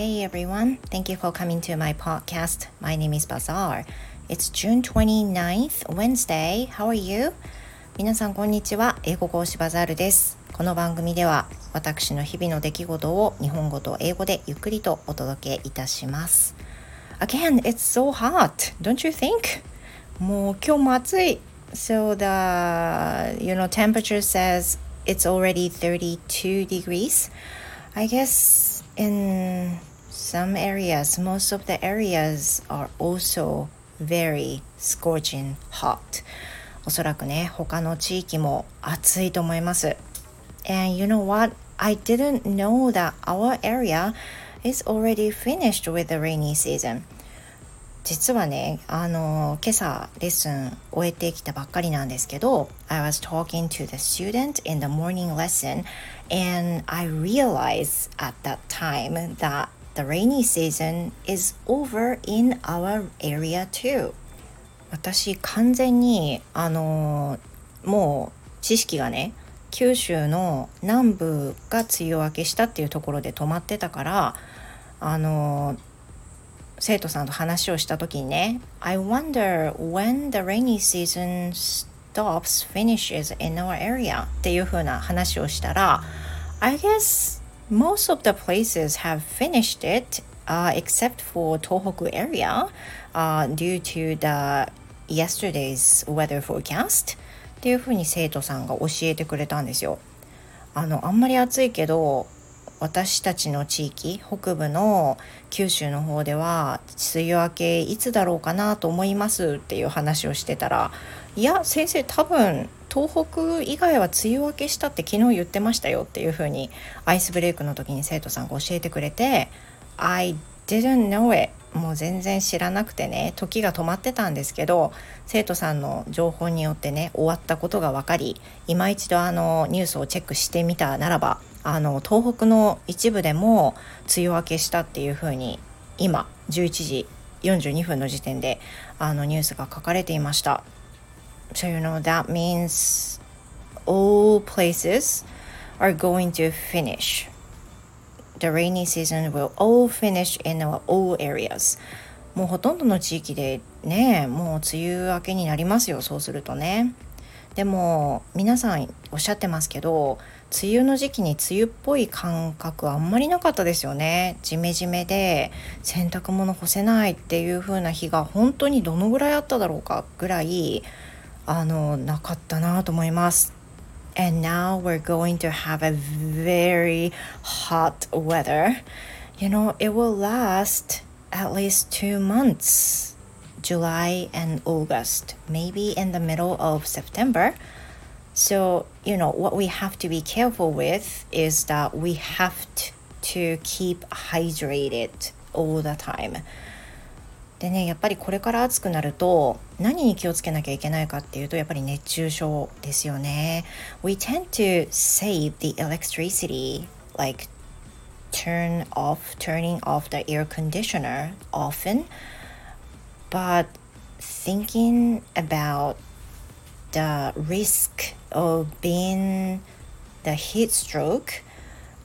Hey everyone, thank you for coming to my podcast. My name is Bazaar. It's June 29th, Wednesday. How are you? 皆さんこんにちは。英語講師バザールです。この番組では私の日々の出来事を日本語と英語でゆっくりとお届けいたします。Again, it's so hot, don't you think? もう今日も暑い。So the, you know, temperature says it's already 32 degrees. I guess in some areas, most of the areas are also very scorching hot. おそらくね、他の地域も暑いと思います。And you know what? I didn't know that our area is already finished with the rainy season. 実はね、あの、今朝レッスン終えてきたばっかりなんですけど、I was talking to the student in the morning lesson and I realized at that time that the rainy season is over in our area too. 私完全にあのもう知識がね九州の南部が梅雨明けしたっていうところで止まってたからあの生徒さんと話をした時にね I wonder when the rainy season stops finishes in our area っていう風な話をしたら I guess most of the places have finished it uh, except for Tohoku area uh, due to the yesterday's weather forecast っていう風に生徒さんが教えてくれたんですよ。あのあんまり暑いけど私たちの地域北部の九州の方では梅雨明けいつだろうかなと思いますっていう話をしてたらいや先生多分東北以外は梅雨明けしたって昨日言ってましたよっていう風にアイスブレイクの時に生徒さんが教えてくれて I didn't know it もう全然知らなくてね時が止まってたんですけど生徒さんの情報によってね終わったことが分かり今一度あのニュースをチェックしてみたならばあの東北の一部でも梅雨明けしたっていうふうに今11時42分の時点であのニュースが書かれていました。So you know that means all places are going to finish. The rainy season will all finish in our all areas. もうほとんどの地域でねもう梅雨明けになりますよそうするとね。でも皆さんおっしゃってますけど梅雨の時期に梅雨っぽい感覚あんまりなかったですよね。ジメジメで洗濯物干せないっていう風な日が本当にどのぐらいあっただろうかぐらいあのなかったなと思います and now we're going to have a very hot weather. You know, it will last at least two months July and August, maybe in the middle of September. So, you know, what we have to be careful with is that we have to keep hydrated all the time. でねやっぱりこれから暑くなると何に気をつけなきゃいけないかっていうとやっぱり熱中症ですよね。We tend to save the electricity like turn off turning off the air conditioner often but thinking about the risk of being the heat stroke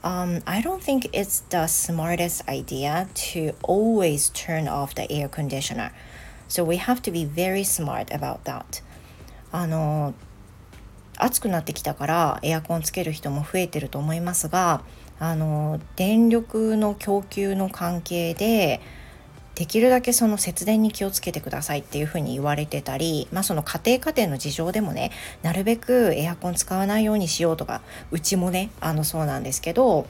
um, I don't think it's the smartest idea to always turn off the air conditioner. So we have to be very smart about that. あの暑くなってきたからエアコンつける人も増えてると思いますがあの電力の供給の関係でできるだけその節電に気をつけてくださいっていうふうに言われてたり、まあ、その家庭家庭の事情でもねなるべくエアコン使わないようにしようとかうちもねあのそうなんですけど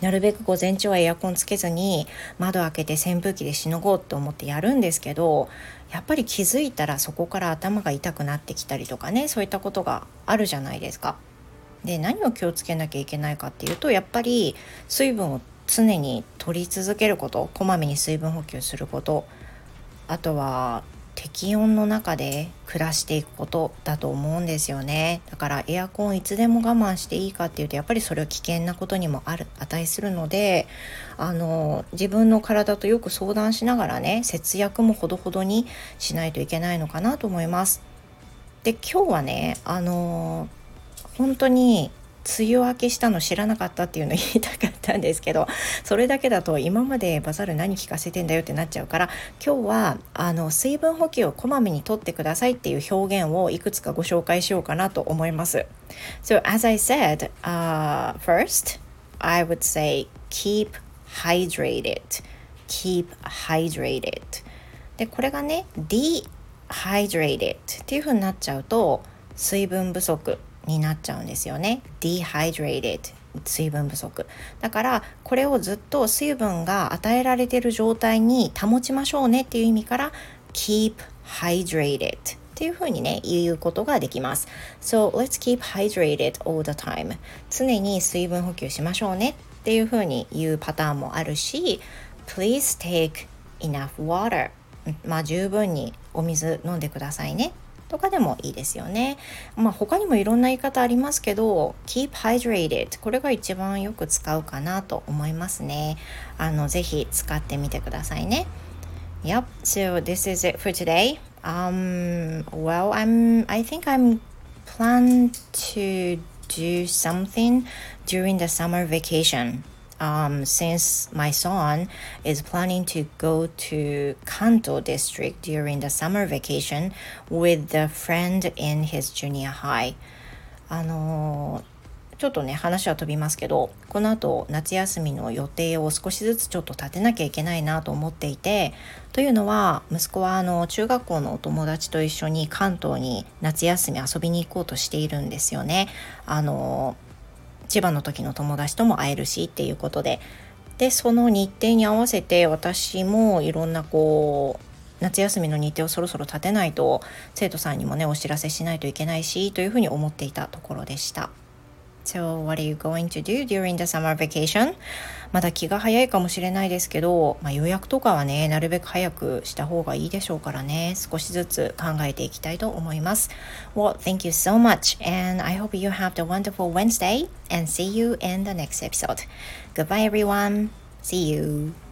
なるべく午前中はエアコンつけずに窓開けて扇風機でしのごうと思ってやるんですけどやっぱり気づいたらそこから頭が痛くなってきたりとかねそういったことがあるじゃないですか。で何を気をつけなきゃいけないかっていうとやっぱり水分を常に取り続けることこまめに水分補給することあとは適温の中で暮らしていくことだと思うんですよねだからエアコンいつでも我慢していいかっていうとやっぱりそれは危険なことにもある値するのであの自分の体とよく相談しながらね節約もほどほどにしないといけないのかなと思います。で今日はねあの本当に梅雨明けしたの知らなかったっていうの言いたかったんですけどそれだけだと今までバザール何聞かせてんだよってなっちゃうから今日はあの水分補給をこまめにとってくださいっていう表現をいくつかご紹介しようかなと思います。So as I said、uh, first I would say keep hydrated. Keep hydrated. でこれがね dehydrated っていう風になっちゃうと水分不足。になっちゃうんですよね。dehydrated 水分不足。だからこれをずっと水分が与えられてる状態に保ちましょうねっていう意味から keep hydrated っていうふうにね言うことができます。So let's keep hydrated all the time. 常に水分補給しましょうねっていうふうに言うパターンもあるし Please take enough water まあ十分にお水飲んでくださいね。とかでもいいですよね。まあ他にもいろんな言い方ありますけど keep hydrated これが一番よく使うかなと思いますね。あのぜひ使ってみてくださいね。Yep, so this is it for today. Um, well, I'm, I think I'm plan to do something during the summer vacation. Um, since my son is planning to go to Kanto district during the summer vacation with a friend in his junior high あのちょっとね話は飛びますけどこの後夏休みの予定を少しずつちょっと立てなきゃいけないなと思っていてというのは息子はあの中学校のお友達と一緒に関東に夏休み遊びに行こうとしているんですよね。あの千葉の時の友達とも会えるしっていうことででその日程に合わせて私もいろんなこう夏休みの日程をそろそろ立てないと生徒さんにもねお知らせしないといけないしというふうに思っていたところでした。So what are you going to do during the summer vacation? まだ気が早いかもしれないですけど、まあ、予約とかはね、なるべく早くした方がいいでしょうからね、少しずつ考えていきたいと思います。Well, thank you so much and I hope you have the wonderful Wednesday and see you in the next episode. Goodbye everyone. See you.